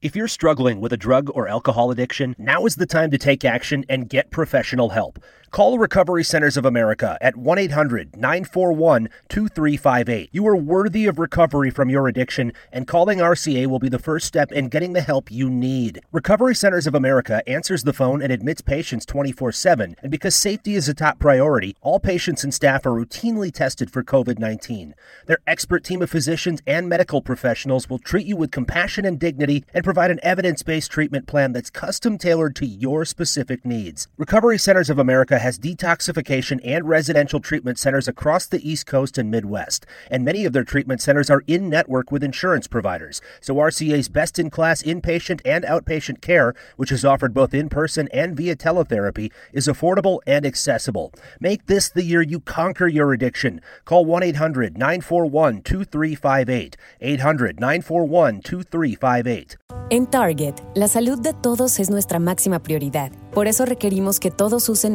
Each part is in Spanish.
If you're struggling with a drug or alcohol addiction, now is the time to take action and get professional help. Call Recovery Centers of America at 1 800 941 2358. You are worthy of recovery from your addiction, and calling RCA will be the first step in getting the help you need. Recovery Centers of America answers the phone and admits patients 24 7, and because safety is a top priority, all patients and staff are routinely tested for COVID 19. Their expert team of physicians and medical professionals will treat you with compassion and dignity and provide an evidence based treatment plan that's custom tailored to your specific needs. Recovery Centers of America has detoxification and residential treatment centers across the East Coast and Midwest, and many of their treatment centers are in network with insurance providers. So RCA's best in class inpatient and outpatient care, which is offered both in person and via teletherapy, is affordable and accessible. Make this the year you conquer your addiction. Call 1 800 941 2358. 800 941 2358. En Target, la salud de todos es nuestra máxima prioridad. Por eso requerimos que todos usen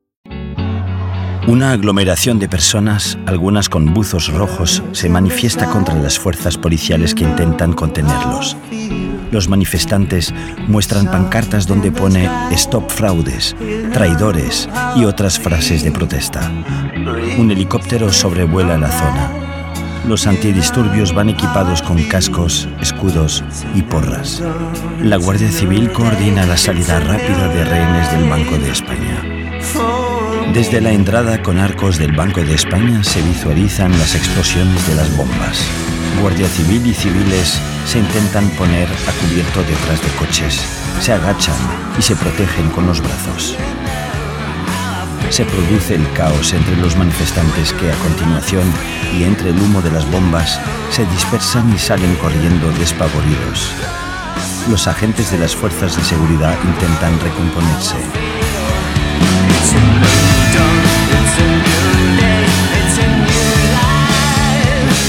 Una aglomeración de personas, algunas con buzos rojos, se manifiesta contra las fuerzas policiales que intentan contenerlos. Los manifestantes muestran pancartas donde pone Stop fraudes, traidores y otras frases de protesta. Un helicóptero sobrevuela la zona. Los antidisturbios van equipados con cascos, escudos y porras. La Guardia Civil coordina la salida rápida de rehenes del Banco de España. Desde la entrada con arcos del Banco de España se visualizan las explosiones de las bombas. Guardia Civil y civiles se intentan poner a cubierto detrás de coches, se agachan y se protegen con los brazos. Se produce el caos entre los manifestantes que a continuación y entre el humo de las bombas se dispersan y salen corriendo despavoridos. Los agentes de las fuerzas de seguridad intentan recomponerse.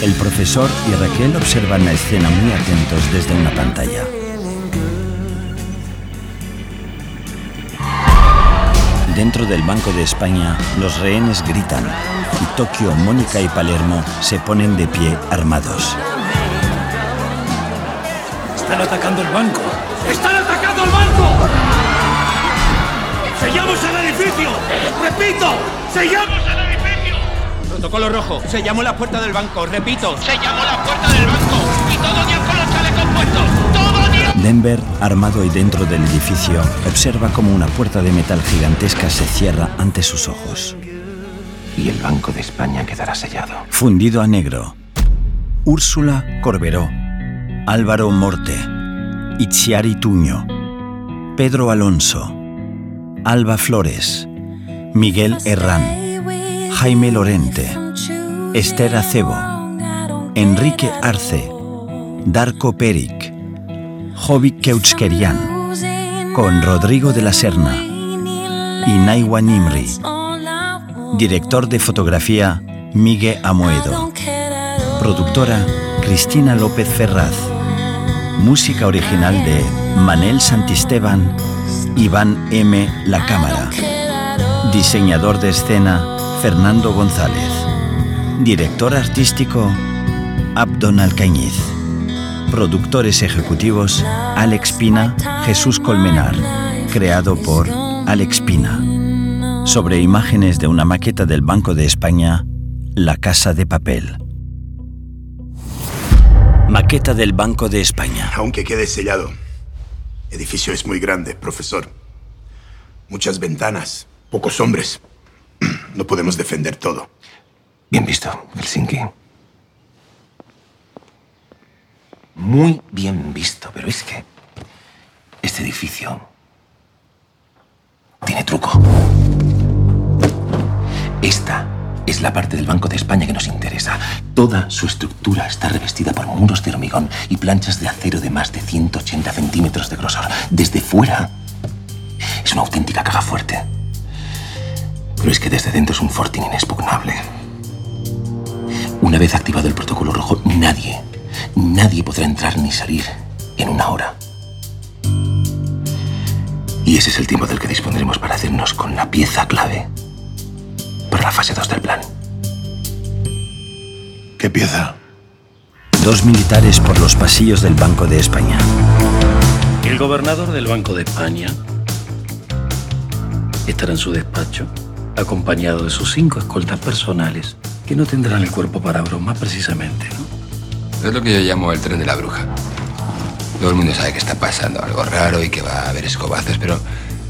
El profesor y Raquel observan la escena muy atentos desde una pantalla. Dentro del Banco de España, los rehenes gritan y Tokio, Mónica y Palermo se ponen de pie armados. Están atacando el banco. ¡Están atacando el banco! ¡Sellamos el edificio! ¡Repito! ¡Sellamos el edificio! Protocolo rojo. Sellamos la puerta del banco. Repito. Sellamos la puerta del banco. Y todo Dios con los chalecos puestos. ¡Todo Dios! Denver, armado y dentro del edificio, observa como una puerta de metal gigantesca se cierra ante sus ojos. Y el Banco de España quedará sellado. Fundido a negro. Úrsula Corberó. Álvaro Morte. Itziari Tuño. Pedro Alonso. Alba Flores. Miguel Herrán. Jaime Lorente. Esther Acebo. Enrique Arce. Darko Peric. Jovic Keuchkerian. Con Rodrigo de la Serna. Y Naiwa Nimri. Director de fotografía Miguel Amoedo. Productora Cristina López Ferraz. Música original de Manel Santisteban, Iván M. La Cámara. Diseñador de escena Fernando González. Director artístico Abdon Alcañiz. Productores ejecutivos Alex Pina, Jesús Colmenar. Creado por Alex Pina. Sobre imágenes de una maqueta del Banco de España, La Casa de Papel. Maqueta del Banco de España. Aunque quede sellado. El edificio es muy grande, profesor. Muchas ventanas, pocos hombres. No podemos defender todo. Bien visto, Helsinki. Muy bien visto, pero es que este edificio tiene truco. Esta es la parte del Banco de España que nos interesa. Toda su estructura está revestida por muros de hormigón y planchas de acero de más de 180 centímetros de grosor. Desde fuera es una auténtica caja fuerte. Pero es que desde dentro es un fortín inexpugnable. Una vez activado el protocolo rojo, nadie, nadie podrá entrar ni salir en una hora. Y ese es el tiempo del que dispondremos para hacernos con la pieza clave para la fase 2 del plan. ¿Qué pieza? Dos militares por los pasillos del Banco de España. El gobernador del Banco de España estará en su despacho, acompañado de sus cinco escoltas personales, que no tendrán el cuerpo para broma precisamente, ¿no? Es lo que yo llamo el tren de la bruja. Todo el mundo sabe que está pasando algo raro y que va a haber escobazos, pero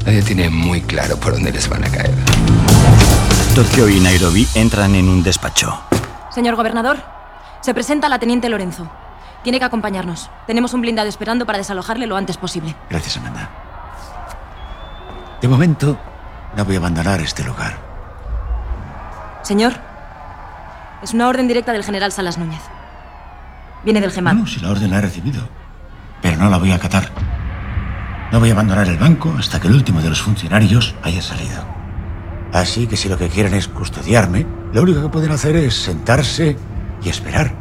nadie tiene muy claro por dónde les van a caer. Tokio y Nairobi entran en un despacho. Señor gobernador, se presenta la teniente Lorenzo. Tiene que acompañarnos. Tenemos un blindado esperando para desalojarle lo antes posible. Gracias, Amanda. De momento, no voy a abandonar este lugar. Señor, es una orden directa del general Salas Núñez. Viene del GEMAT. No, si la orden la he recibido. Pero no la voy a acatar. No voy a abandonar el banco hasta que el último de los funcionarios haya salido. Así que si lo que quieren es custodiarme, lo único que pueden hacer es sentarse y esperar.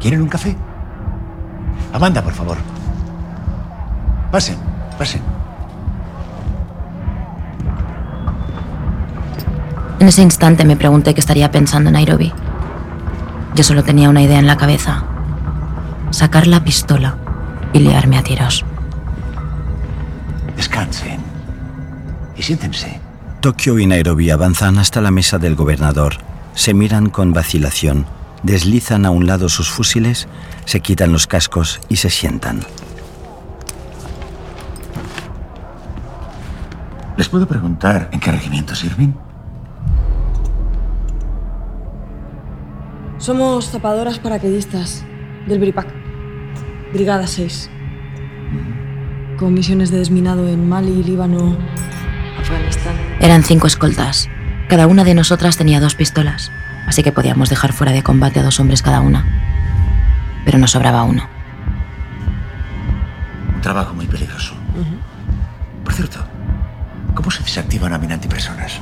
¿Quieren un café? Amanda, por favor. Pasen, pasen. En ese instante me pregunté qué estaría pensando Nairobi. Yo solo tenía una idea en la cabeza. Sacar la pistola y liarme a tiros. Descansen. Y siéntense. Tokio y Nairobi avanzan hasta la mesa del gobernador, se miran con vacilación, deslizan a un lado sus fusiles, se quitan los cascos y se sientan. ¿Les puedo preguntar en qué regimiento sirven? Somos zapadoras paracaidistas del BRIPAC, Brigada 6. Con misiones de desminado en Mali, Líbano, Afganistán. Eran cinco escoltas. Cada una de nosotras tenía dos pistolas, así que podíamos dejar fuera de combate a dos hombres cada una. Pero nos sobraba uno. Un trabajo muy peligroso. Por cierto, ¿cómo se desactiva una mina antipersonas?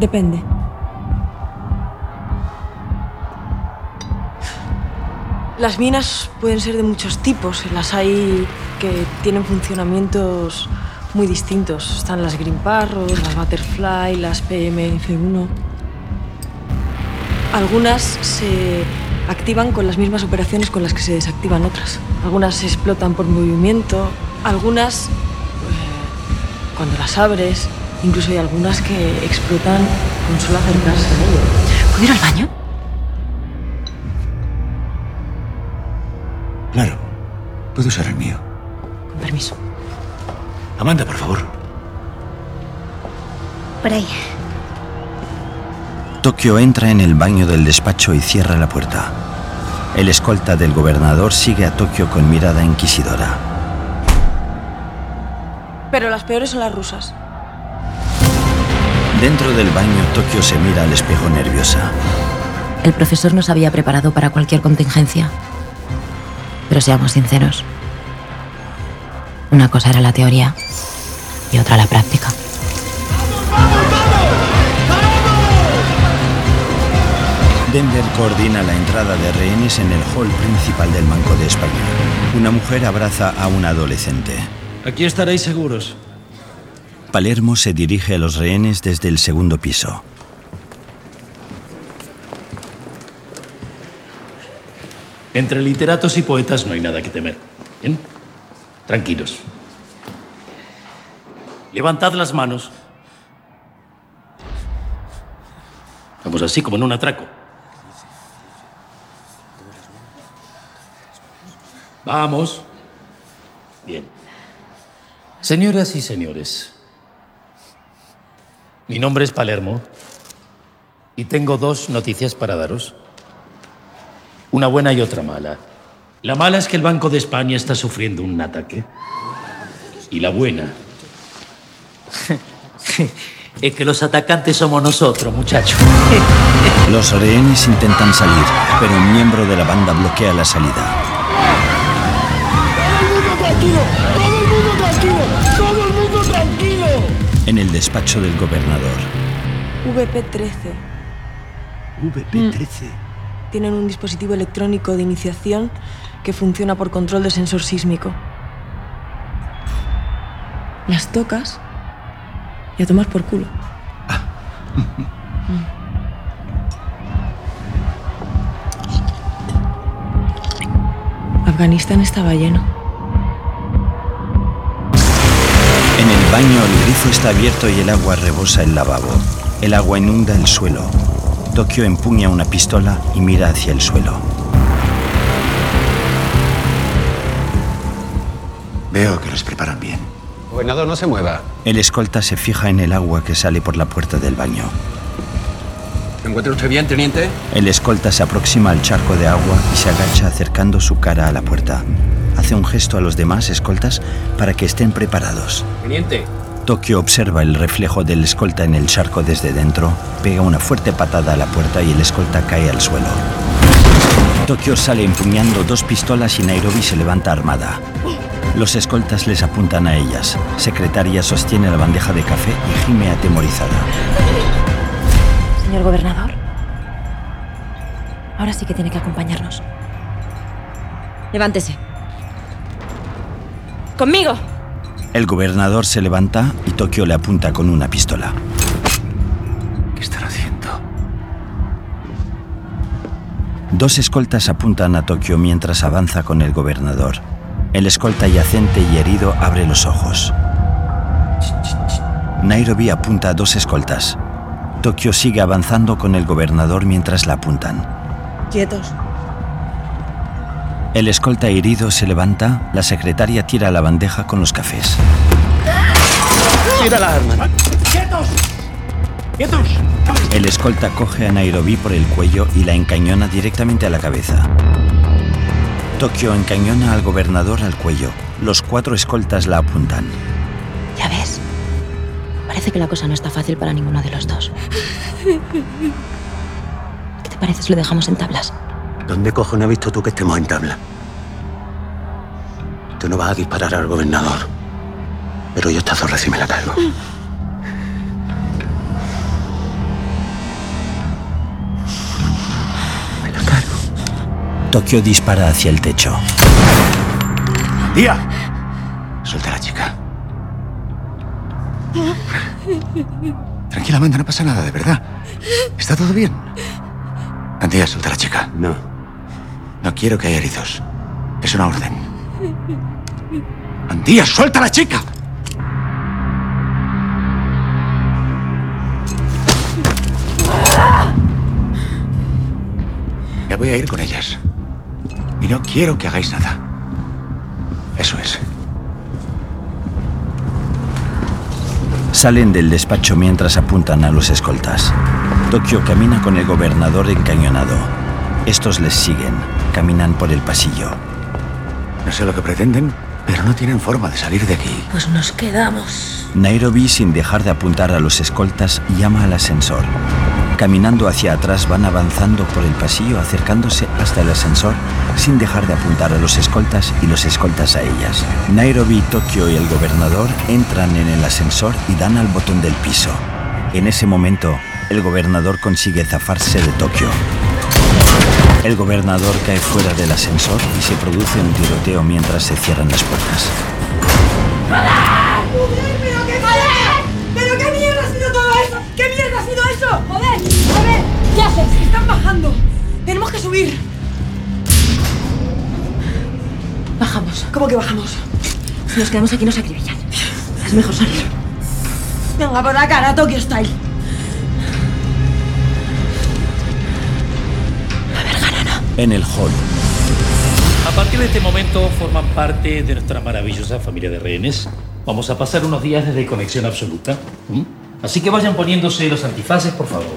Depende. Las minas pueden ser de muchos tipos. Las hay que tienen funcionamientos muy distintos. Están las Green las Butterfly, las PMF1. Algunas se activan con las mismas operaciones con las que se desactivan otras. Algunas se explotan por movimiento, algunas eh, cuando las abres, incluso hay algunas que explotan con solo acercarse a ello. ¿Puedo ir al baño? Claro. Puedo usar el mío. Con permiso. Amanda, por favor. Por ahí. Tokio entra en el baño del despacho y cierra la puerta. El escolta del gobernador sigue a Tokio con mirada inquisidora. Pero las peores son las rusas. Dentro del baño, Tokio se mira al espejo nerviosa. El profesor nos había preparado para cualquier contingencia. Pero seamos sinceros. Una cosa era la teoría y otra la práctica. Denver coordina la entrada de rehenes en el hall principal del Banco de España. Una mujer abraza a un adolescente. Aquí estaréis seguros. Palermo se dirige a los rehenes desde el segundo piso. Entre literatos y poetas no hay nada que temer. ¿Bien? Tranquilos. Levantad las manos. Vamos así como en un atraco. Vamos. Bien. Señoras y señores, mi nombre es Palermo y tengo dos noticias para daros. Una buena y otra mala. La mala es que el Banco de España está sufriendo un ataque. Y la buena es que los atacantes somos nosotros, muchachos. Los rehenes intentan salir, pero un miembro de la banda bloquea la salida. ¡Todo el mundo tranquilo! ¡Todo el mundo tranquilo! ¡Todo el mundo tranquilo! En el despacho del gobernador. VP-13. VP-13. Tienen un dispositivo electrónico de iniciación que funciona por control de sensor sísmico. Las tocas y a tomar por culo. Afganistán estaba lleno. En el baño el grifo está abierto y el agua rebosa el lavabo. El agua inunda el suelo. Tokio empuña una pistola y mira hacia el suelo. Veo que los preparan bien. Gobernador, no se mueva. El escolta se fija en el agua que sale por la puerta del baño. ¿Se encuentra usted bien, teniente? El escolta se aproxima al charco de agua y se agacha acercando su cara a la puerta. Hace un gesto a los demás escoltas para que estén preparados. Teniente. Tokio observa el reflejo del escolta en el charco desde dentro, pega una fuerte patada a la puerta y el escolta cae al suelo. Tokio sale empuñando dos pistolas y Nairobi se levanta armada. Los escoltas les apuntan a ellas. Secretaria sostiene la bandeja de café y gime atemorizada. Señor gobernador. Ahora sí que tiene que acompañarnos. Levántese. ¡Conmigo! El gobernador se levanta y Tokio le apunta con una pistola. ¿Qué están haciendo? Dos escoltas apuntan a Tokio mientras avanza con el gobernador. El escolta yacente y herido abre los ojos. Nairobi apunta a dos escoltas. Tokio sigue avanzando con el gobernador mientras la apuntan. Quietos. El escolta herido se levanta, la secretaria tira la bandeja con los cafés. Tira la arma. ¡Quietos! ¡Quietos! El escolta coge a Nairobi por el cuello y la encañona directamente a la cabeza. Tokio encañona al gobernador al cuello. Los cuatro escoltas la apuntan. Ya ves. Parece que la cosa no está fácil para ninguno de los dos. ¿Qué te parece si lo dejamos en tablas? ¿Dónde cojones has visto tú que estemos en tabla? Tú no vas a disparar al gobernador. Pero yo esta zorra sí me la cargo. Me la cargo. Tokio dispara hacia el techo. ¡Tía! Suelta a la chica. Tranquila, Amanda, no pasa nada, de verdad. ¿Está todo bien? Andía, suelta a la chica. No. No quiero que haya heridos. Es una orden. Andía, suelta a la chica. Ya voy a ir con ellas. Y no quiero que hagáis nada. Eso es. Salen del despacho mientras apuntan a los escoltas. Tokio camina con el gobernador encañonado. Estos les siguen, caminan por el pasillo. No sé lo que pretenden, pero no tienen forma de salir de aquí. Pues nos quedamos. Nairobi, sin dejar de apuntar a los escoltas, llama al ascensor. Caminando hacia atrás van avanzando por el pasillo acercándose hasta el ascensor sin dejar de apuntar a los escoltas y los escoltas a ellas. Nairobi, Tokio y el gobernador entran en el ascensor y dan al botón del piso. En ese momento, el gobernador consigue zafarse de Tokio. El gobernador cae fuera del ascensor y se produce un tiroteo mientras se cierran las puertas. ¿Pero qué joder? ¿Pero qué mierda ha sido todo eso? ¿Qué mierda ha sido eso? Joder, joder, ¿qué haces? Están bajando. Tenemos que subir. Bajamos. ¿Cómo que bajamos? Si nos quedamos aquí nos acribillan. Es mejor salir. Venga, por la cara, Tokyo Style. En el hall, A partir de este momento forman parte de nuestra maravillosa familia de rehenes. Vamos a pasar unos días de conexión absoluta. Así que vayan poniéndose los antifaces, por favor.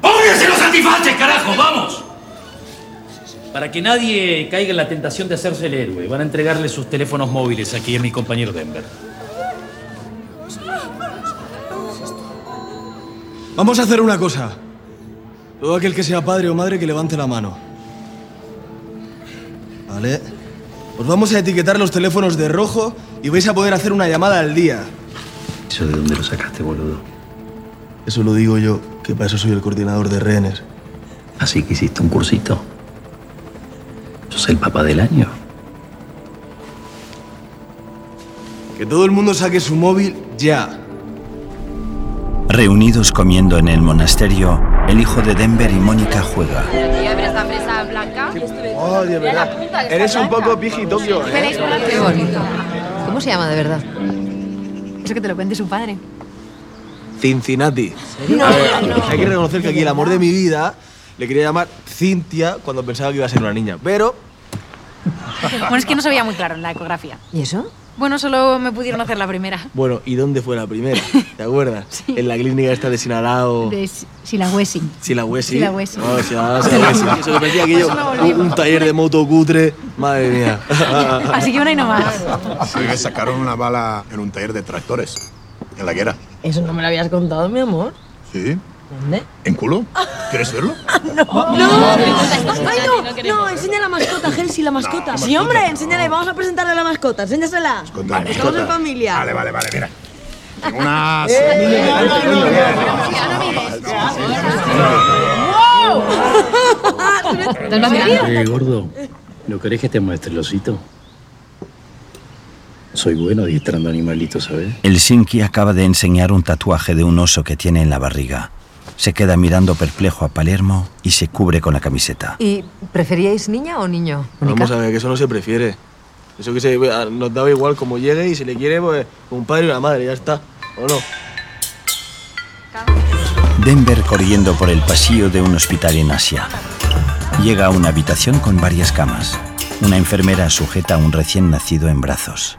¡Pónganse los antifaces, carajo! ¡Vamos! Para que nadie caiga en la tentación de hacerse el héroe, van a entregarle sus teléfonos móviles aquí a mi compañero Denver. Vamos a hacer una cosa. Todo aquel que sea padre o madre que levante la mano. ¿Vale? Os vamos a etiquetar los teléfonos de rojo y vais a poder hacer una llamada al día. ¿Eso de dónde lo sacaste, boludo? Eso lo digo yo, que para eso soy el coordinador de rehenes. Así que hiciste un cursito. ¿Sos el papá del año? Que todo el mundo saque su móvil ya. Reunidos comiendo en el monasterio, el hijo de Denver y Mónica juega. esta fresa blanca? Oh, de verdad. Eres un poco piji Tokio, ¿eh? Qué bonito. ¿Cómo se llama de verdad? Eso que te lo cuente su padre. Cincinnati. No, A ver, no. Hay que reconocer que aquí el amor de mi vida le quería llamar Cintia cuando pensaba que iba a ser una niña. Pero Bueno, es que no se veía muy claro en la ecografía. ¿Y eso? Bueno, solo me pudieron hacer la primera. Bueno, ¿y dónde fue la primera? ¿Te acuerdas? En la clínica esta de Sinalao. De Silagüesi. Silagüesi. Silagüesi. Sí, ah, Silagüesi. Eso que parecía aquello, no un, un taller de moto cutre. Madre mía. Así que una y no más. Sí, que sacaron una bala en un taller de tractores. En la guerra. Eso no me lo habías contado, mi amor. Sí. ¿Dónde? ¿En culo? ¿Quieres verlo? ¡No! ¡Ay, no! No, enseña la mascota, Gelsi, la mascota. ¿qué sí, mascota? hombre, enséñale. Vamos a presentarle a la mascota. Enséñasela. Mascota, Estamos en familia. Vale, vale, vale, mira. Tengo unas... Eh, gordo, ¿no querés que te muestre el osito? Soy bueno adiestrando animalitos, ¿sabes? El Sinki acaba de enseñar un tatuaje de un oso que tiene en la barriga. Se queda mirando perplejo a Palermo y se cubre con la camiseta. ¿Y preferíais niña o niño? Vamos a ver, que eso no se prefiere. Eso que se, nos daba igual como llegue y si le quiere, pues un padre y una madre, ya está. ¿O no? Denver corriendo por el pasillo de un hospital en Asia. Llega a una habitación con varias camas. Una enfermera sujeta a un recién nacido en brazos.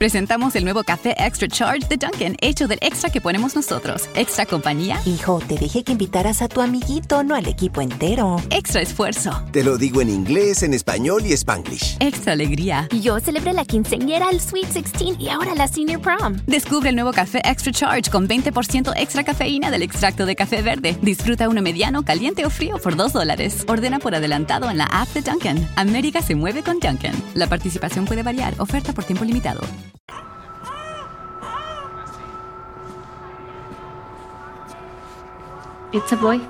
Presentamos el nuevo café Extra Charge de Dunkin', hecho del extra que ponemos nosotros. Extra compañía. Hijo, te dije que invitaras a tu amiguito, no al equipo entero. Extra esfuerzo. Te lo digo en inglés, en español y spanglish. Extra alegría. Yo celebré la quinceañera, el Sweet 16 y ahora la Senior Prom. Descubre el nuevo café Extra Charge con 20% extra cafeína del extracto de café verde. Disfruta uno mediano, caliente o frío por 2 dólares. Ordena por adelantado en la app de Dunkin'. América se mueve con Dunkin'. La participación puede variar. Oferta por tiempo limitado. It's a boy.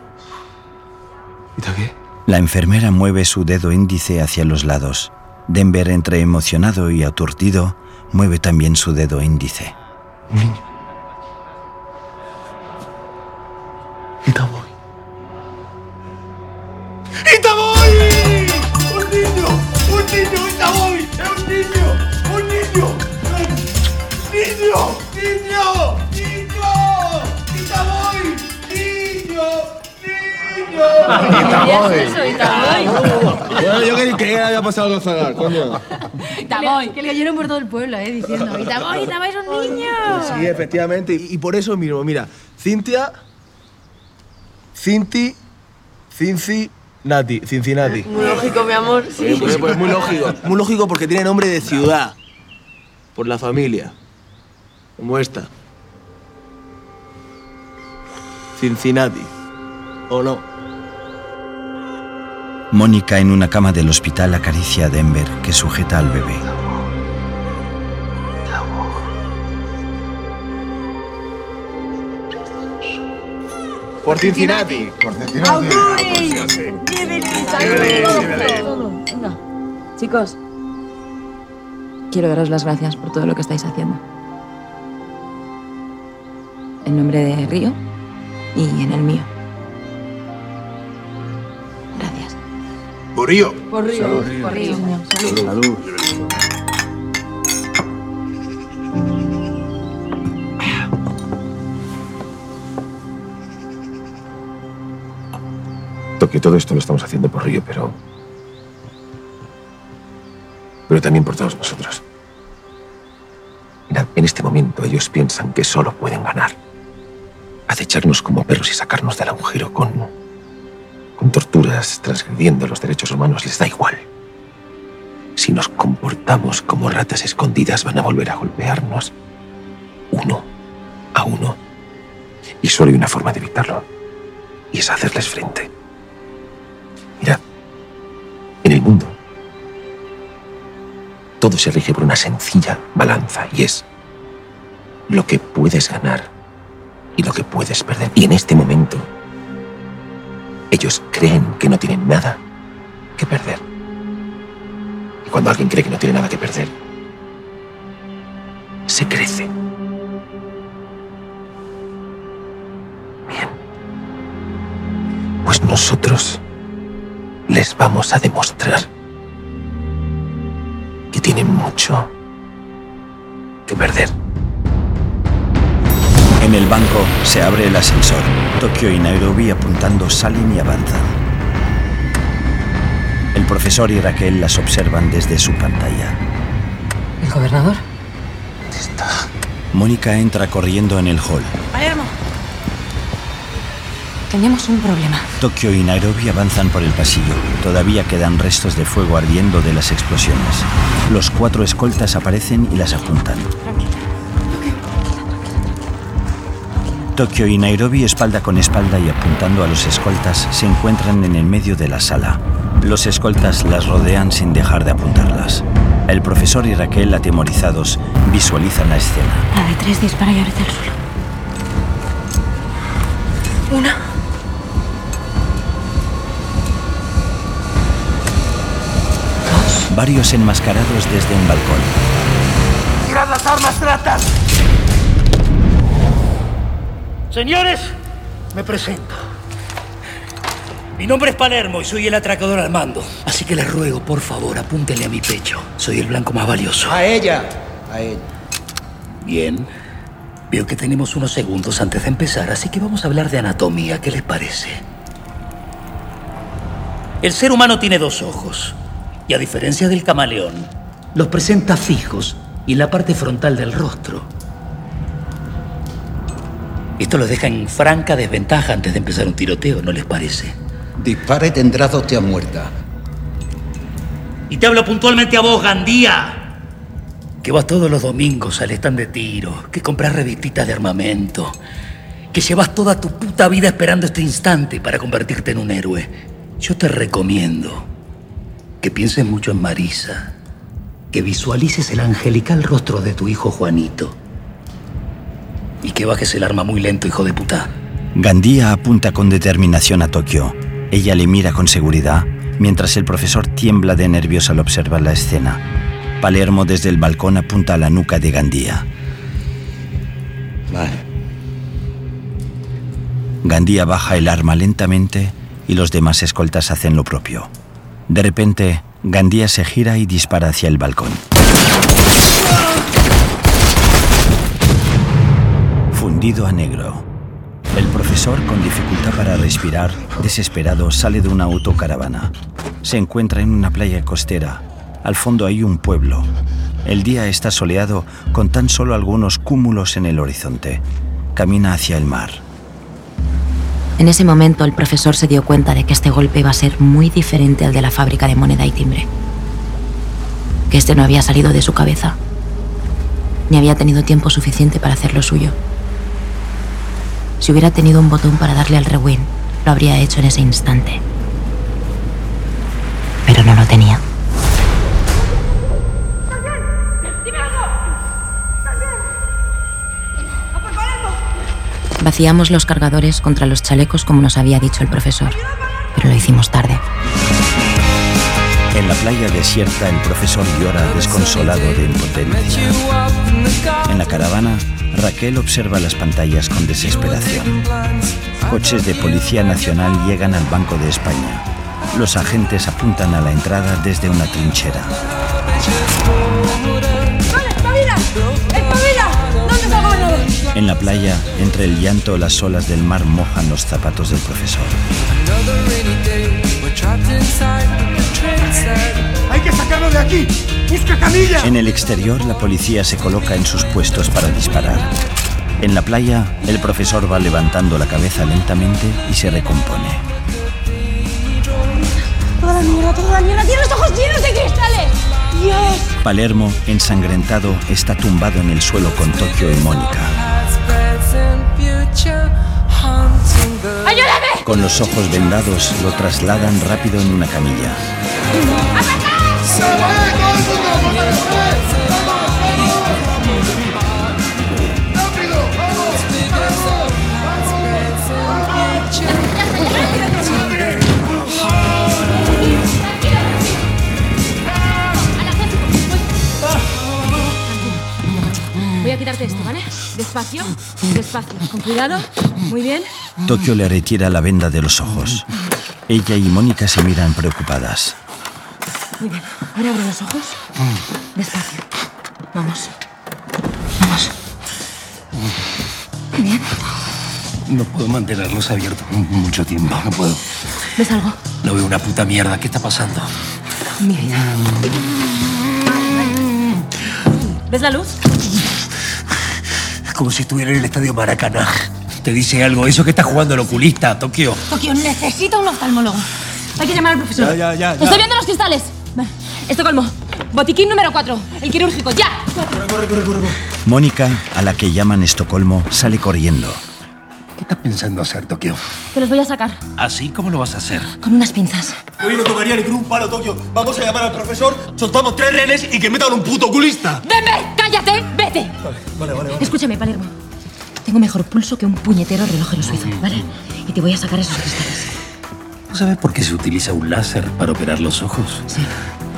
La enfermera mueve su dedo índice hacia los lados. Denver, entre emocionado y aturdido, mueve también su dedo índice. ¡Itaboy! ¡Niño! ¿Qué es eso, Itaboy? Bueno, yo creí que había pasado el zagar, coño. Itaboy. Que le oyeron por todo el pueblo, ¿eh? Diciendo, Itaboy, Itaboy es un niño. Sí, efectivamente. Y, y por eso mismo, mira, Cintia, Cinti, Cinci, Nati, Cincinnati. Muy lógico, mi amor. Pues, pues, pues, muy lógico. Muy lógico porque tiene nombre de ciudad. Por la familia. Como esta. Cincinnati. ¿O no? Mónica en una cama del hospital acaricia a Denver, que sujeta al bebé. Por Cincinnati. Por Venga. Chicos, quiero daros las gracias por todo lo que estáis haciendo. En nombre de Río y en el mío. Burío. Por Río. Salud. Por Río. Salud. Salud. Que todo esto lo estamos haciendo por Río, pero pero también por todos nosotros. Mirad, en este momento ellos piensan que solo pueden ganar. Acecharnos como perros y sacarnos del agujero con, con torturas, transgrediendo los derechos humanos, les da igual. Si nos comportamos como ratas escondidas, van a volver a golpearnos uno a uno. Y solo hay una forma de evitarlo, y es hacerles frente. Mirad, en el mundo todo se rige por una sencilla balanza y es lo que puedes ganar y lo que puedes perder. Y en este momento, ellos creen que no tienen nada que perder. Y cuando alguien cree que no tiene nada que perder, se crece. Bien. Pues nosotros les vamos a demostrar que tienen mucho que perder. En el banco se abre el ascensor. Tokio y Nairobi apuntando salen y avanzan. El profesor y Raquel las observan desde su pantalla. ¿El gobernador? Mónica entra corriendo en el hall. Palermo. Tenemos un problema. Tokio y Nairobi avanzan por el pasillo. Todavía quedan restos de fuego ardiendo de las explosiones. Los cuatro escoltas aparecen y las apuntan. Tokio y Nairobi, espalda con espalda y apuntando a los escoltas, se encuentran en el medio de la sala. Los escoltas las rodean sin dejar de apuntarlas. El profesor y Raquel, atemorizados, visualizan la escena. La de tres dispara y ahorita el suelo. Una. Varios enmascarados desde un balcón. ¡Tirad las armas, tratas! Señores, me presento. Mi nombre es Palermo y soy el atracador al mando. Así que les ruego, por favor, apúntenle a mi pecho. Soy el blanco más valioso. A ella. A ella. Bien. Veo que tenemos unos segundos antes de empezar, así que vamos a hablar de anatomía. ¿Qué les parece? El ser humano tiene dos ojos. Y a diferencia del camaleón, los presenta fijos y en la parte frontal del rostro. Esto los deja en franca desventaja antes de empezar un tiroteo, ¿no les parece? Dispara y tendrás hostia muerta. Y te hablo puntualmente a vos, Gandía. Que vas todos los domingos al stand de tiro, que compras revistitas de armamento, que llevas toda tu puta vida esperando este instante para convertirte en un héroe. Yo te recomiendo que pienses mucho en Marisa, que visualices el angelical rostro de tu hijo Juanito y que bajes el arma muy lento, hijo de puta. Gandía apunta con determinación a Tokio. Ella le mira con seguridad, mientras el profesor tiembla de nervios al observar la escena. Palermo desde el balcón apunta a la nuca de Gandía. Vale. Gandía baja el arma lentamente y los demás escoltas hacen lo propio. De repente, Gandía se gira y dispara hacia el balcón. A negro. El profesor, con dificultad para respirar, desesperado, sale de una autocaravana. Se encuentra en una playa costera. Al fondo hay un pueblo. El día está soleado con tan solo algunos cúmulos en el horizonte. Camina hacia el mar. En ese momento el profesor se dio cuenta de que este golpe iba a ser muy diferente al de la fábrica de moneda y timbre. Que este no había salido de su cabeza, ni había tenido tiempo suficiente para hacer lo suyo. Si hubiera tenido un botón para darle al rewind, lo habría hecho en ese instante. Pero no lo tenía. Vaciamos los cargadores contra los chalecos como nos había dicho el profesor, pero lo hicimos tarde. En la playa desierta, el profesor llora desconsolado de impotencia. En la caravana, Raquel observa las pantallas con desesperación. Coches de Policía Nacional llegan al Banco de España. Los agentes apuntan a la entrada desde una trinchera. ¡Vale, espabila! ¡Espabila! ¿Dónde está el gobernador? En la playa, entre el llanto, las olas del mar mojan los zapatos del profesor. ¡Hay que sacarlo de aquí! ¡Busca camilla! En el exterior, la policía se coloca en sus puestos para disparar. En la playa, el profesor va levantando la cabeza lentamente y se recompone. Toda la mierda, toda la mierda. Tiene los ojos llenos de cristales. Dios. Palermo, ensangrentado, está tumbado en el suelo con Tokio y Mónica. ¡Ayúdame! Con los ojos vendados, lo trasladan rápido en una camilla. Voy a quitarte esto, ¿vale? Despacio, despacio, con cuidado. Muy bien. Tokio le retira la venda de los ojos. Ella y Mónica se miran preocupadas. Muy bien. Ahora abre los ojos. Despacio. Vamos. Vamos. Bien. No puedo mantenerlos abiertos mucho tiempo. No puedo. ¿Ves algo? No veo una puta mierda. ¿Qué está pasando? Mi vida. ¿Ves la luz? Como si estuviera en el estadio Maracaná. ¿Te dice algo? Eso que está jugando el oculista, Tokio. Tokio necesita un oftalmólogo. Hay que llamar al profesor. Ya, ya, ya, ya. Estoy viendo los cristales. Vale. Estocolmo. Botiquín número 4. El quirúrgico. ¡Ya! Mónica, a la que llaman Estocolmo, sale corriendo. ¿Qué estás pensando hacer, Tokio? Te los voy a sacar. ¿Así cómo lo vas a hacer? Con unas pinzas. Hoy no tocaría ni con un palo, Tokio. Vamos a llamar al profesor, soltamos tres renes y que metan un puto oculista. ¡Denver! ¡Cállate! ¡Vete! Vale, vale, vale. Escúchame, Palermo. Tengo mejor pulso que un puñetero relojero suizo, ¿vale? Y te voy a sacar esos cristales. ¿No sabes por qué se utiliza un láser para operar los ojos? Sí.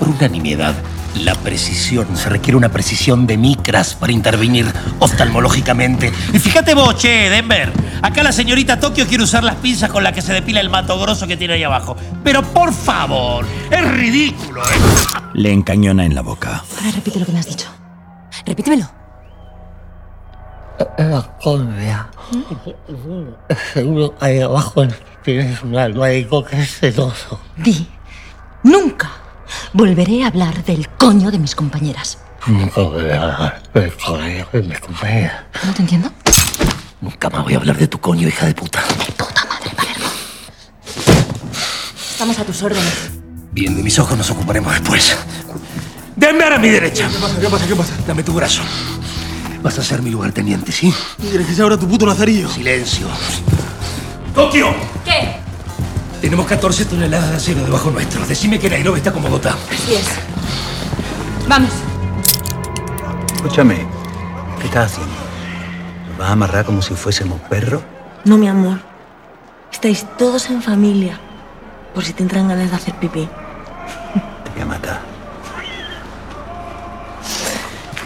Por una nimiedad. La precisión. Se requiere una precisión de micras para intervenir oftalmológicamente. Y fíjate vos, che, Denver. Acá la señorita Tokio quiere usar las pinzas con las que se depila el mato grosso que tiene ahí abajo. Pero por favor, es ridículo, ¿eh? Le encañona en la boca. Ahora repite lo que me has dicho. Repítemelo. La córnea. Seguro ahí abajo tienes un algo que es sedoso. Di. Nunca volveré a hablar del coño de mis compañeras. De. ¿No te entiendo? Nunca más voy a hablar de tu coño, hija de puta. Estamos a tus órdenes. Bien, de mis ojos nos ocuparemos después. Denver a mi derecha. ¿Qué pasa? ¿Qué pasa? ¿Qué pasa? Dame tu brazo. Vas a ser mi lugarteniente, ¿sí? ¿Y quieres que sea ahora tu puto lazarillo? Silencio. ¡Tokio! Tenemos 14 toneladas de acero debajo nuestro. Decime que Nairobi está como Bogotá. Así es. Vamos. Escúchame, ¿qué estás haciendo? ¿Nos vas a amarrar como si fuésemos perros? No, mi amor. Estáis todos en familia. Por si te entran ganas de hacer pipí. Te voy a matar.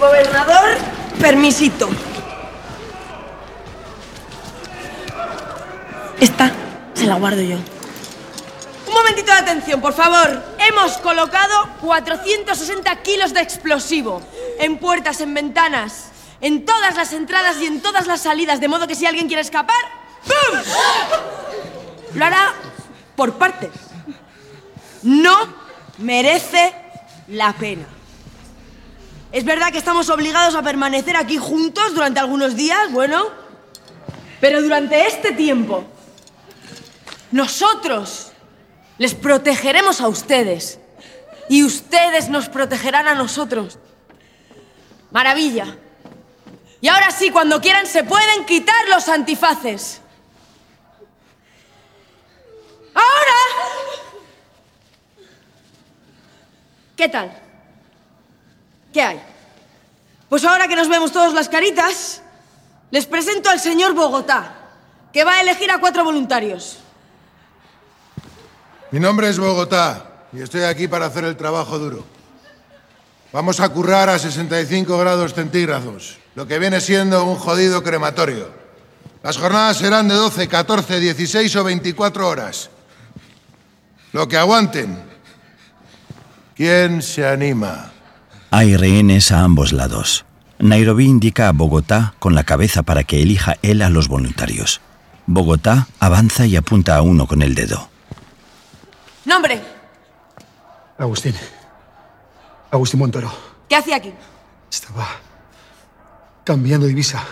Gobernador, permisito. Esta se la guardo yo. Un momentito de atención, por favor. Hemos colocado 460 kilos de explosivo en puertas, en ventanas, en todas las entradas y en todas las salidas, de modo que si alguien quiere escapar, ¡pum! Lo hará por partes. No merece la pena. Es verdad que estamos obligados a permanecer aquí juntos durante algunos días, bueno, pero durante este tiempo nosotros les protegeremos a ustedes y ustedes nos protegerán a nosotros. Maravilla. Y ahora sí, cuando quieran se pueden quitar los antifaces. Ahora. ¿Qué tal? ¿Qué hay? Pues ahora que nos vemos todos las caritas, les presento al señor Bogotá, que va a elegir a cuatro voluntarios. Mi nombre es Bogotá y estoy aquí para hacer el trabajo duro. Vamos a currar a 65 grados centígrados, lo que viene siendo un jodido crematorio. Las jornadas serán de 12, 14, 16 o 24 horas. Lo que aguanten. ¿Quién se anima? Hay rehenes a ambos lados. Nairobi indica a Bogotá con la cabeza para que elija él a los voluntarios. Bogotá avanza y apunta a uno con el dedo. Nombre. Agustín. Agustín Montoro. ¿Qué hacía aquí? Estaba cambiando divisa.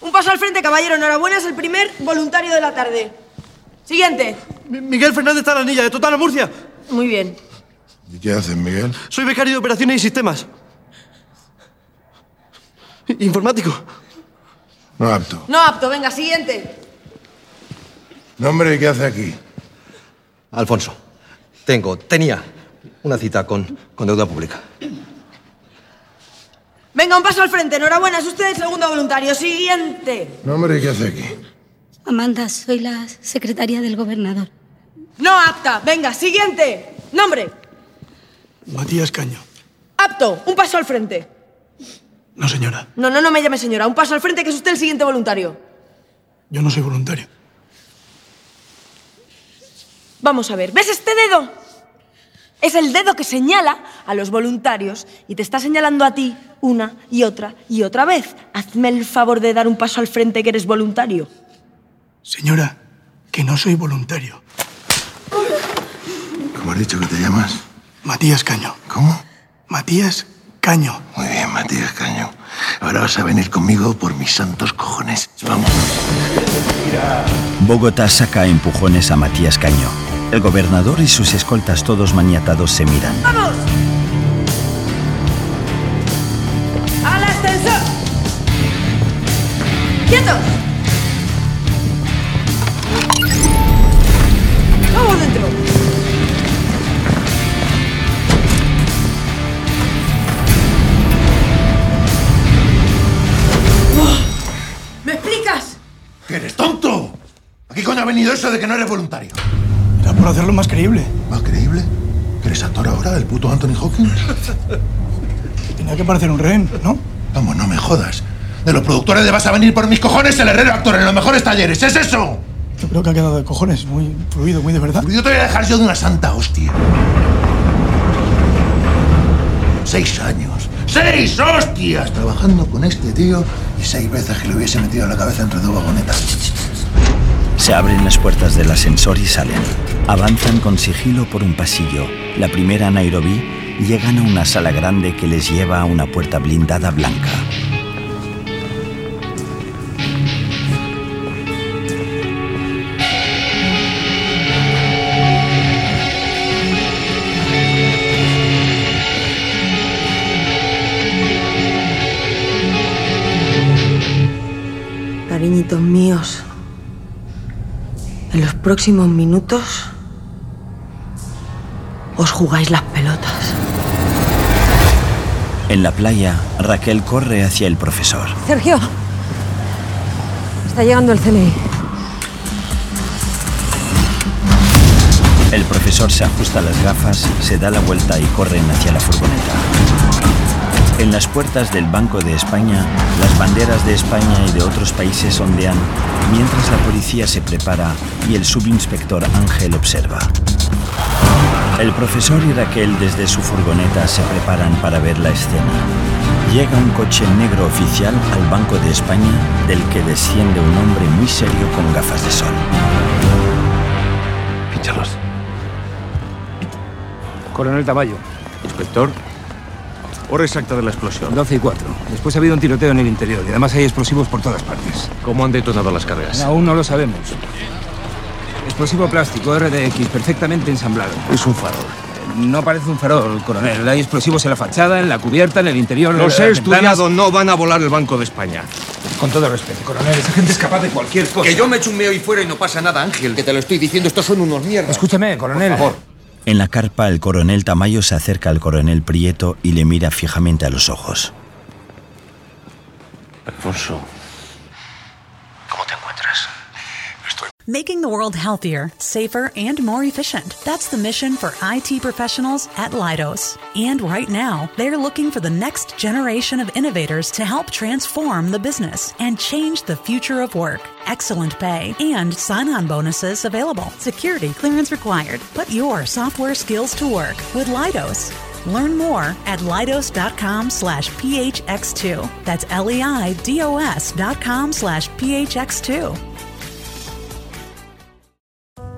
Un paso al frente, caballero. Enhorabuena, es el primer voluntario de la tarde. Siguiente. Miguel Fernández Taranilla, de Totana, Murcia. Muy bien. ¿Y qué haces, Miguel? Soy becario de operaciones y sistemas. Informático. No apto. No apto, venga, siguiente. ¿Nombre y qué hace aquí? Alfonso, tengo, tenía una cita con, con deuda pública. Venga, un paso al frente. Enhorabuena, es usted el segundo voluntario. Siguiente. ¿Nombre y qué hace aquí? Amanda, soy la secretaria del gobernador. No apta. Venga, siguiente. Nombre. Matías Caño. Apto. Un paso al frente. No, señora. No, no, no me llame señora. Un paso al frente, que es usted el siguiente voluntario. Yo no soy voluntario. Vamos a ver. ¿Ves este dedo? Es el dedo que señala a los voluntarios y te está señalando a ti una y otra y otra vez. Hazme el favor de dar un paso al frente que eres voluntario. Señora, que no soy voluntario. ¿Cómo has dicho que te llamas? Matías Caño. ¿Cómo? Matías Caño. Muy bien, Matías Caño. Ahora vas a venir conmigo por mis santos cojones. Vamos. Bogotá saca empujones a Matías Caño. El gobernador y sus escoltas todos maniatados se miran. ¡Vamos! ¡Al ascensor! ¡Quietos! Venido eso de que no eres voluntario? Era por hacerlo más creíble. ¿Más creíble? ¿Que eres actor ahora, el puto Anthony Hawkins? Tenía que parecer un rehén, ¿no? Vamos, no me jodas. De los productores de Vas a venir por mis cojones, el herrero actor en los mejores talleres. ¿Es eso? Yo creo que ha quedado de cojones, muy fluido, muy de verdad. Yo te voy a dejar yo de una santa hostia. Seis años. ¡Seis hostias! Trabajando con este tío y seis veces que le hubiese metido la cabeza entre dos vagonetas. Se abren las puertas del ascensor y salen. Avanzan con sigilo por un pasillo. La primera Nairobi llegan a una sala grande que les lleva a una puerta blindada blanca. Cariñitos míos, en los próximos minutos os jugáis las pelotas. En la playa, Raquel corre hacia el profesor. Sergio. Está llegando el CNI. El profesor se ajusta las gafas, se da la vuelta y corren hacia la furgoneta. En las puertas del Banco de España, las banderas de España y de otros países ondean mientras la policía se prepara y el subinspector Ángel observa. El profesor y Raquel desde su furgoneta se preparan para ver la escena. Llega un coche negro oficial al Banco de España del que desciende un hombre muy serio con gafas de sol. Pínchalos. Coronel Tamayo. Inspector. Hora exacta de la explosión. 12 y 4. Después ha habido un tiroteo en el interior y además hay explosivos por todas partes. ¿Cómo han detonado las cargas? Aún no lo sabemos. Explosivo plástico RDX perfectamente ensamblado. Es un farol. No parece un farol, coronel. Hay explosivos en la fachada, en la cubierta, en el interior. Los he ventanas. estudiado, no van a volar el Banco de España. Con todo respeto, coronel, esa gente es capaz de cualquier cosa. Que yo me eche un meo y fuera y no pasa nada, Ángel. Que te lo estoy diciendo, estos son unos mierdas. Escúcheme, coronel. Por favor. En la carpa, el coronel Tamayo se acerca al coronel Prieto y le mira fijamente a los ojos. Making the world healthier, safer, and more efficient. That's the mission for IT professionals at Leidos. And right now, they're looking for the next generation of innovators to help transform the business and change the future of work. Excellent pay and sign on bonuses available. Security clearance required. Put your software skills to work with Leidos. Learn more at leidos.com slash phx2. That's L-E-I-D-O-S dot com slash phx2.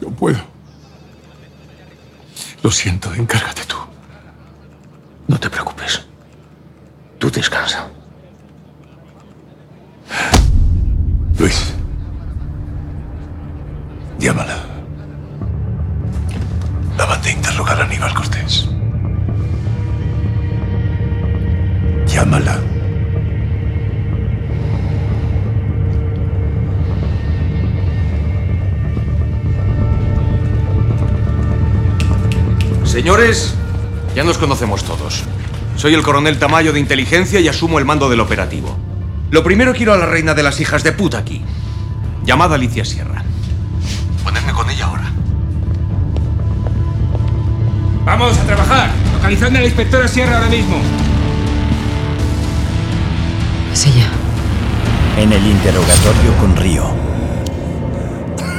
No puedo. Lo siento, encárgate tú. No te preocupes. Tú descansa. Luis. Conocemos todos. Soy el coronel Tamayo de inteligencia y asumo el mando del operativo. Lo primero quiero a la reina de las hijas de puta aquí, llamada Alicia Sierra. Ponedme con ella ahora. Vamos a trabajar. Localizando a la inspectora Sierra ahora mismo. Es ella. En el interrogatorio con Río.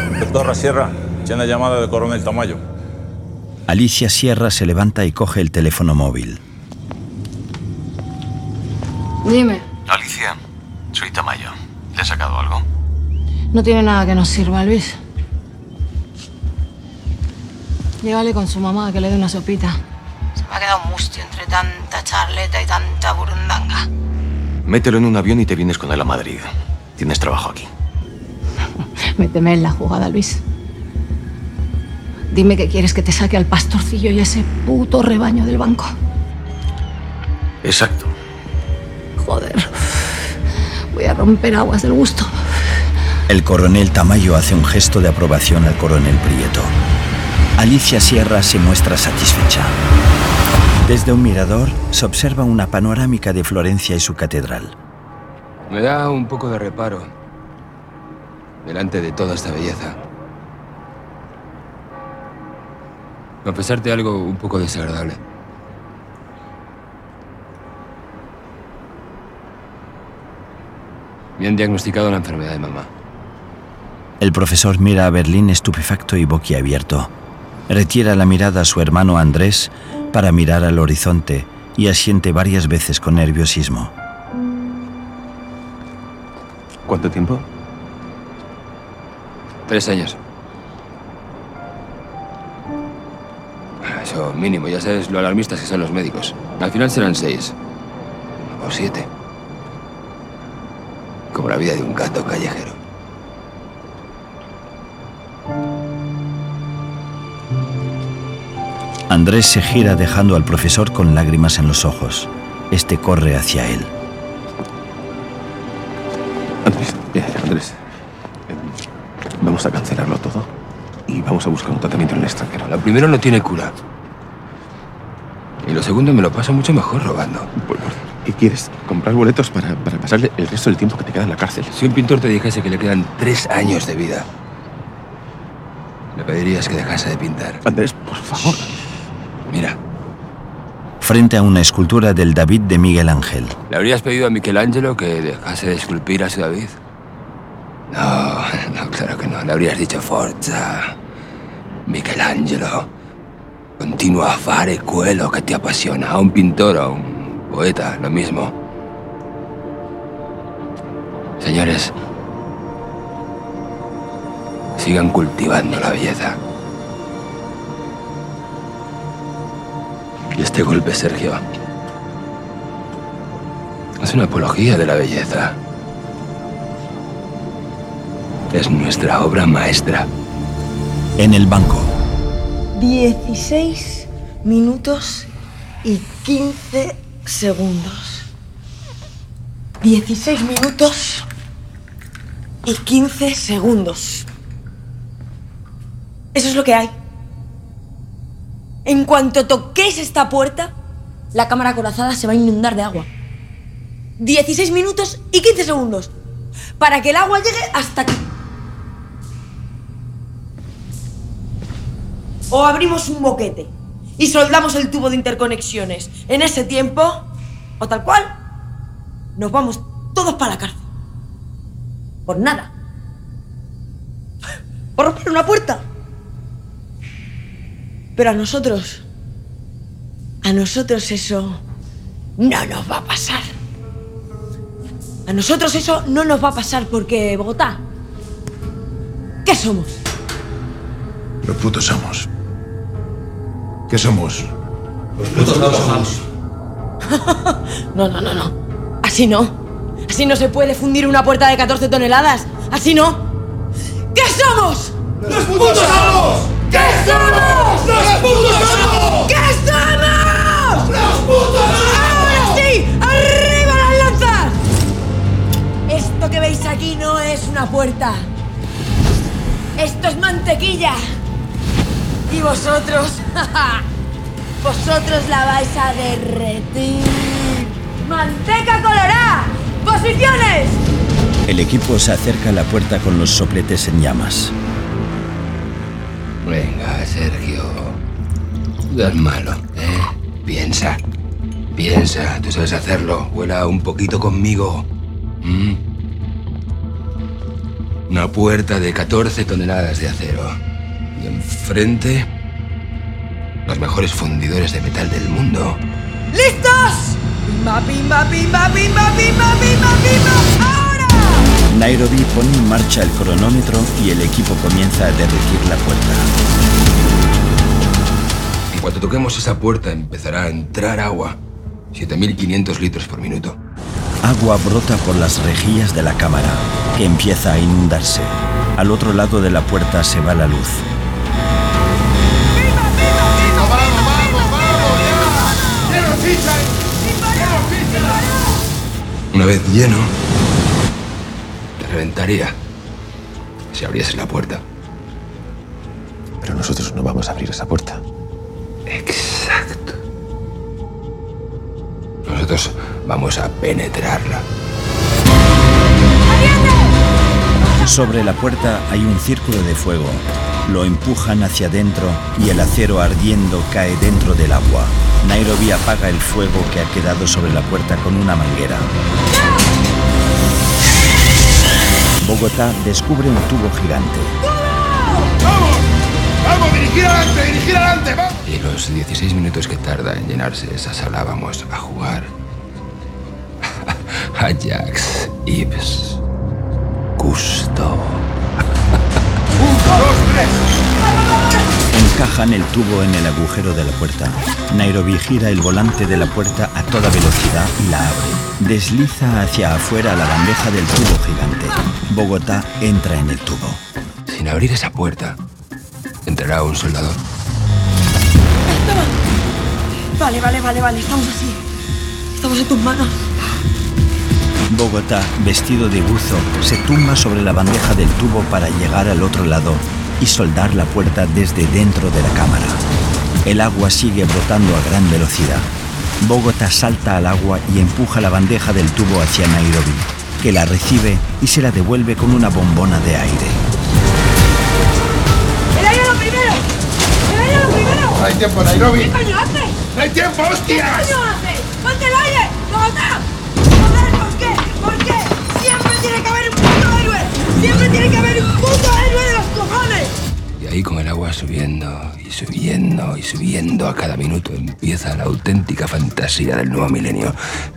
Inspectora Sierra, tiene llamada del coronel Tamayo. Alicia Sierra se levanta y coge el teléfono móvil. Dime, Alicia, soy Tamayo. ¿Le he sacado algo? no tiene nada que nos sirva, Luis. Llévale con su mamá que le dé una sopita. Se me ha quedado mustio entre tanta charleta y tanta burundanga. Mételo en un avión y te vienes con él a Madrid. Tienes trabajo aquí. Méteme en la jugada, Luis. Dime que quieres que te saque al pastorcillo y ese puto rebaño del banco. Exacto. Joder. Voy a romper aguas del gusto. El coronel Tamayo hace un gesto de aprobación al coronel Prieto. Alicia Sierra se muestra satisfecha. Desde un mirador se observa una panorámica de Florencia y su catedral. Me da un poco de reparo. Delante de toda esta belleza. Confesarte algo un poco desagradable. Me han diagnosticado la enfermedad de mamá. El profesor mira a Berlín estupefacto y boquiabierto. Retira la mirada a su hermano Andrés para mirar al horizonte y asiente varias veces con nerviosismo. ¿Cuánto tiempo? Tres años. Eso mínimo, ya sabes lo alarmistas que son los médicos. Al final serán seis. O siete. Como la vida de un gato callejero. Andrés se gira dejando al profesor con lágrimas en los ojos. Este corre hacia él. Andrés, eh, Andrés. eh, Vamos a cancelarlo todo y vamos a buscar un tratamiento en el extranjero. Lo primero no tiene cura. Y lo segundo me lo paso mucho mejor robando. ¿Qué quieres? ¿Comprar boletos para, para pasarle el resto del tiempo que te queda en la cárcel? Si un pintor te dijese que le quedan tres años de vida, le pedirías que dejase de pintar. Andrés, por favor. Mira, Frente a una escultura del David de Miguel Ángel. ¿le habrías pedido a Michelangelo que dejase de esculpir a su David? No, no, claro que no. Le habrías dicho Forza. Michelangelo. Continua a fare quello que te apasiona. A un pintor a un poeta, lo mismo. Señores, sigan cultivando la belleza. Y este golpe, Sergio, es una apología de la belleza. Es nuestra obra maestra. En el banco. 16 minutos y 15 segundos. 16 minutos y 15 segundos. Eso es lo que hay. En cuanto toquéis esta puerta, la cámara acorazada se va a inundar de agua. 16 minutos y 15 segundos. Para que el agua llegue hasta aquí. O abrimos un boquete y soldamos el tubo de interconexiones en ese tiempo, o tal cual, nos vamos todos para la cárcel. Por nada. Por romper una puerta. Pero a nosotros, a nosotros eso no nos va a pasar. A nosotros eso no nos va a pasar porque Bogotá, ¿qué somos? Los putos amos. ¿Qué somos? Los putos amos. No, no, no, no. Así no. Así no se puede fundir una puerta de 14 toneladas. Así no. ¿Qué somos? ¡Los putos amos! ¿Qué somos? ¡Los putos amos! ¿Qué somos? ¡Los putos ¡Ahora sí! ¡Arriba las lanzas! Esto que veis aquí no es una puerta. Esto es mantequilla. Y vosotros, vosotros la vais a derretir. ¡Manteca colorada! ¡Posiciones! El equipo se acerca a la puerta con los sopletes en llamas. Venga, Sergio. No es malo, ¿eh? Piensa. Piensa, tú sabes hacerlo. Vuela un poquito conmigo. ¿Mm? Una puerta de 14 toneladas de acero. Y enfrente, los mejores fundidores de metal del mundo. ¿Listos? Pimba, pimba, pimba, pimba, pimba, pimba, pimba. ¡Ahora! Nairobi pone en marcha el cronómetro y el equipo comienza a derretir la puerta. En cuanto toquemos esa puerta, empezará a entrar agua. 7.500 litros por minuto. Agua brota por las rejillas de la cámara, que empieza a inundarse. Al otro lado de la puerta se va la luz. Vez lleno, te reventaría si abrieses la puerta. Pero nosotros no vamos a abrir esa puerta. Exacto. Nosotros vamos a penetrarla. Sobre la puerta hay un círculo de fuego. Lo empujan hacia adentro y el acero ardiendo cae dentro del agua. Nairobi apaga el fuego que ha quedado sobre la puerta con una manguera. Bogotá descubre un tubo gigante. ¡Vamos, dirigir adelante, dirigir adelante! ¡Vamos! Y los 16 minutos que tarda en llenarse esa sala vamos a jugar. Ajax Ibs. Gusto. Encajan el tubo en el agujero de la puerta. Nairobi gira el volante de la puerta a toda velocidad y la abre. Desliza hacia afuera la bandeja del tubo gigante. Bogotá entra en el tubo. Sin abrir esa puerta, entrará un soldador. Vale, vale, vale, vale. Estamos así. Estamos en tus manos. Bogotá, vestido de buzo, se tumba sobre la bandeja del tubo para llegar al otro lado y soldar la puerta desde dentro de la cámara. El agua sigue brotando a gran velocidad. Bogotá salta al agua y empuja la bandeja del tubo hacia Nairobi, que la recibe y se la devuelve con una bombona de aire. ¡El aire lo primero! ¡El aire lo primero! No hay tiempo, Nairobi. ¿Qué coño hace? ¡No hay tiempo, ¿Qué hostias! coño hace? ¡Ponte el aire! ¡Bogotá! ¿por qué? ¿Por qué? Siempre tiene que haber un puto héroe. Siempre tiene que haber ahí con el agua subiendo y subiendo y subiendo a cada minuto empieza la auténtica fantasía del nuevo milenio.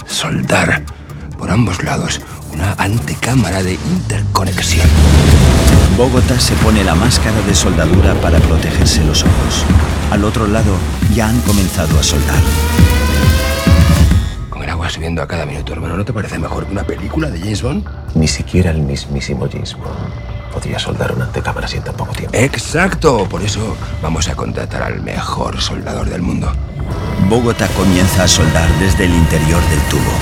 Soldar por ambos lados una antecámara de interconexión. Bogotá se pone la máscara de soldadura para protegerse los ojos. Al otro lado ya han comenzado a soldar. Con el agua subiendo a cada minuto, hermano, ¿no te parece mejor que una película de James Bond? Ni siquiera el mismísimo James Bond podría soldar una antecámara en tan poco tiempo. Exacto, por eso vamos a contratar al mejor soldador del mundo. Bogotá comienza a soldar desde el interior del tubo.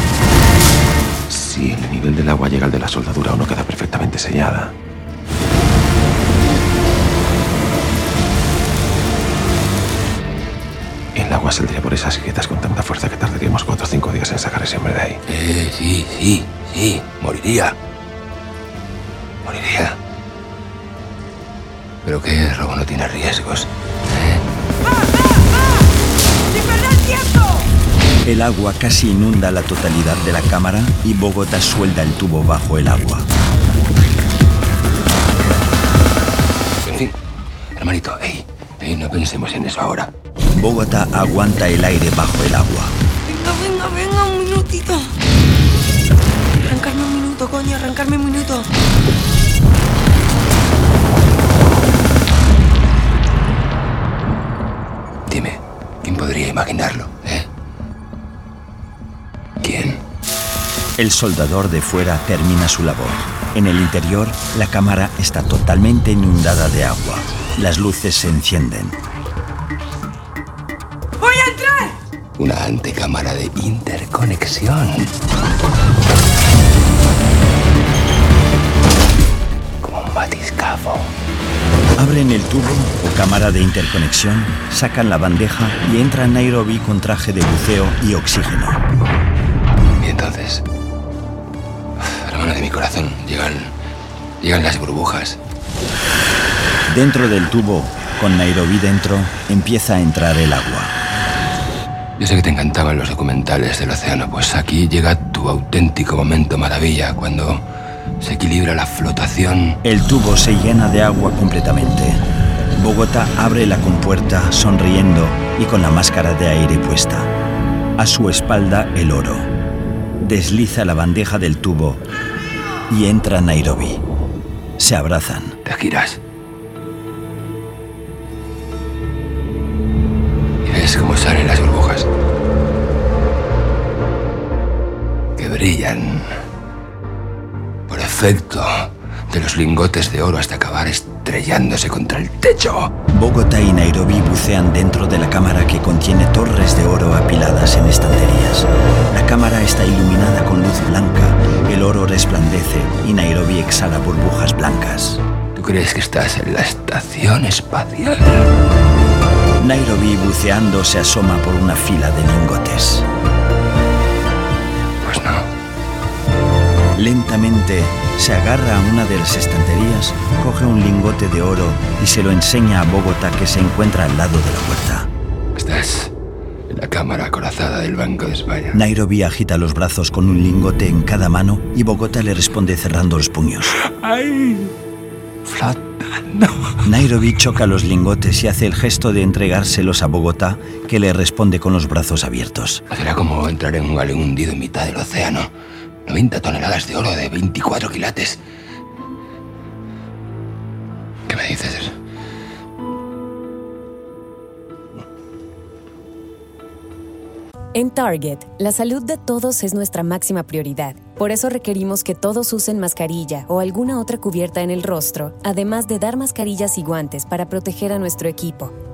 Si el nivel del agua llega al de la soldadura o no queda perfectamente sellada. El agua saldría por esas grietas con tanta fuerza que tardaríamos cuatro o cinco días en sacar ese hombre de ahí. Eh, sí, sí, sí, moriría. Moriría. Pero qué robo no tiene riesgos. ¿eh? ¡Sin perder tiempo! El agua casi inunda la totalidad de la cámara y Bogotá suelda el tubo bajo el agua. En fin, hermanito, ey, ey, no pensemos en eso ahora. Bogotá aguanta el aire bajo el agua. Venga, venga, venga, un minutito. Arrancarme un minuto, coño, arrancarme un minuto. Imaginarlo, eh? ¿Quién? El soldador de fuera termina su labor. En el interior, la cámara está totalmente inundada de agua. Las luces se encienden. ¡Voy a entrar! Una antecámara de interconexión. Como un batiscafo. Abren el tubo o cámara de interconexión, sacan la bandeja y entra Nairobi con traje de buceo y oxígeno. Y entonces, hermano de mi corazón, llegan, llegan las burbujas. Dentro del tubo, con Nairobi dentro, empieza a entrar el agua. Yo sé que te encantaban los documentales del océano, pues aquí llega tu auténtico momento maravilla, cuando se equilibra la flotación. El tubo se llena de agua completamente. Bogotá abre la compuerta sonriendo y con la máscara de aire puesta. A su espalda el oro. Desliza la bandeja del tubo y entra Nairobi. Se abrazan. Te giras. Y ves cómo salen las burbujas. Que brillan. Por efecto de los lingotes de oro hasta acabar estrellándose contra el techo. Bogotá y Nairobi bucean dentro de la cámara que contiene torres de oro apiladas en estanterías. La cámara está iluminada con luz blanca, el oro resplandece y Nairobi exhala burbujas blancas. ¿Tú crees que estás en la estación espacial? Nairobi buceando se asoma por una fila de lingotes. Pues no. Lentamente se agarra a una de las estanterías, coge un lingote de oro y se lo enseña a Bogotá que se encuentra al lado de la puerta. Estás en la cámara acorazada del Banco de España. Nairobi agita los brazos con un lingote en cada mano y Bogotá le responde cerrando los puños. ¡Ay! Flotando. Nairobi choca los lingotes y hace el gesto de entregárselos a Bogotá, que le responde con los brazos abiertos. Será como entrar en un galeón hundido en mitad del océano. 90 toneladas de oro de 24 quilates. ¿Qué me dices? En Target, la salud de todos es nuestra máxima prioridad. Por eso requerimos que todos usen mascarilla o alguna otra cubierta en el rostro, además de dar mascarillas y guantes para proteger a nuestro equipo.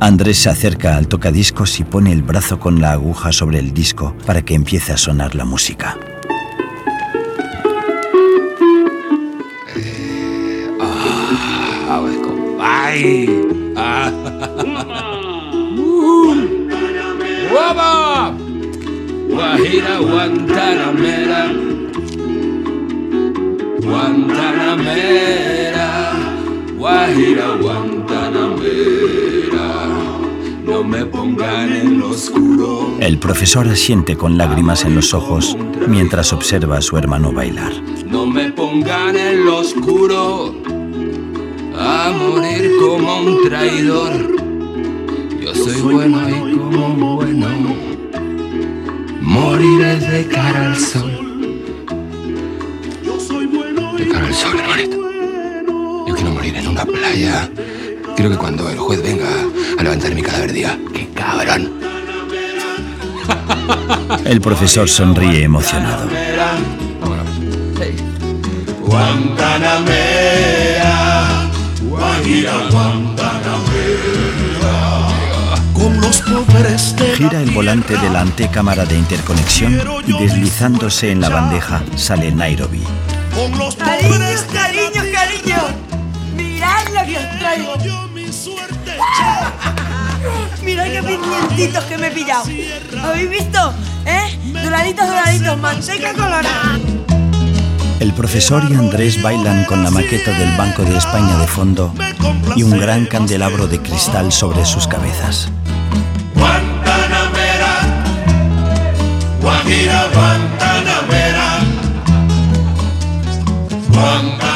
Andrés se acerca al tocadiscos y pone el brazo con la aguja sobre el disco para que empiece a sonar la música. Ah, ¡Ay! Ah. ¡Guapa! Guajira Guantanamera. Guantanamera. Guajira Guantanamera. No me pongan en lo oscuro. El profesor asiente con lágrimas en los ojos mientras observa a su hermano bailar. No me pongan en lo oscuro. A morir como un traidor. Yo soy bueno y como bueno. Moriré de cara al sol. De cara al sol, hermanito. Yo quiero morir en una playa. Quiero que cuando el juez venga a levantar mi cadáver diga, ¡qué cabrón! El profesor sonríe emocionado. Guantanamera, Guajira Guantanamera. Gira el volante de la antecámara de interconexión y deslizándose en la bandeja sale Nairobi. Cariños, cariños, cariños. Mirad lo que os traigo. Mirad qué pimientitos que me he pillado. ¿Habéis visto? ¿Eh? Doraditos, doraditos, manteca colorada. El profesor y Andrés bailan con la maqueta del Banco de España de fondo y un gran candelabro de cristal sobre sus cabezas. Guantanamera, Guajira Guantanamera, Guantanamera.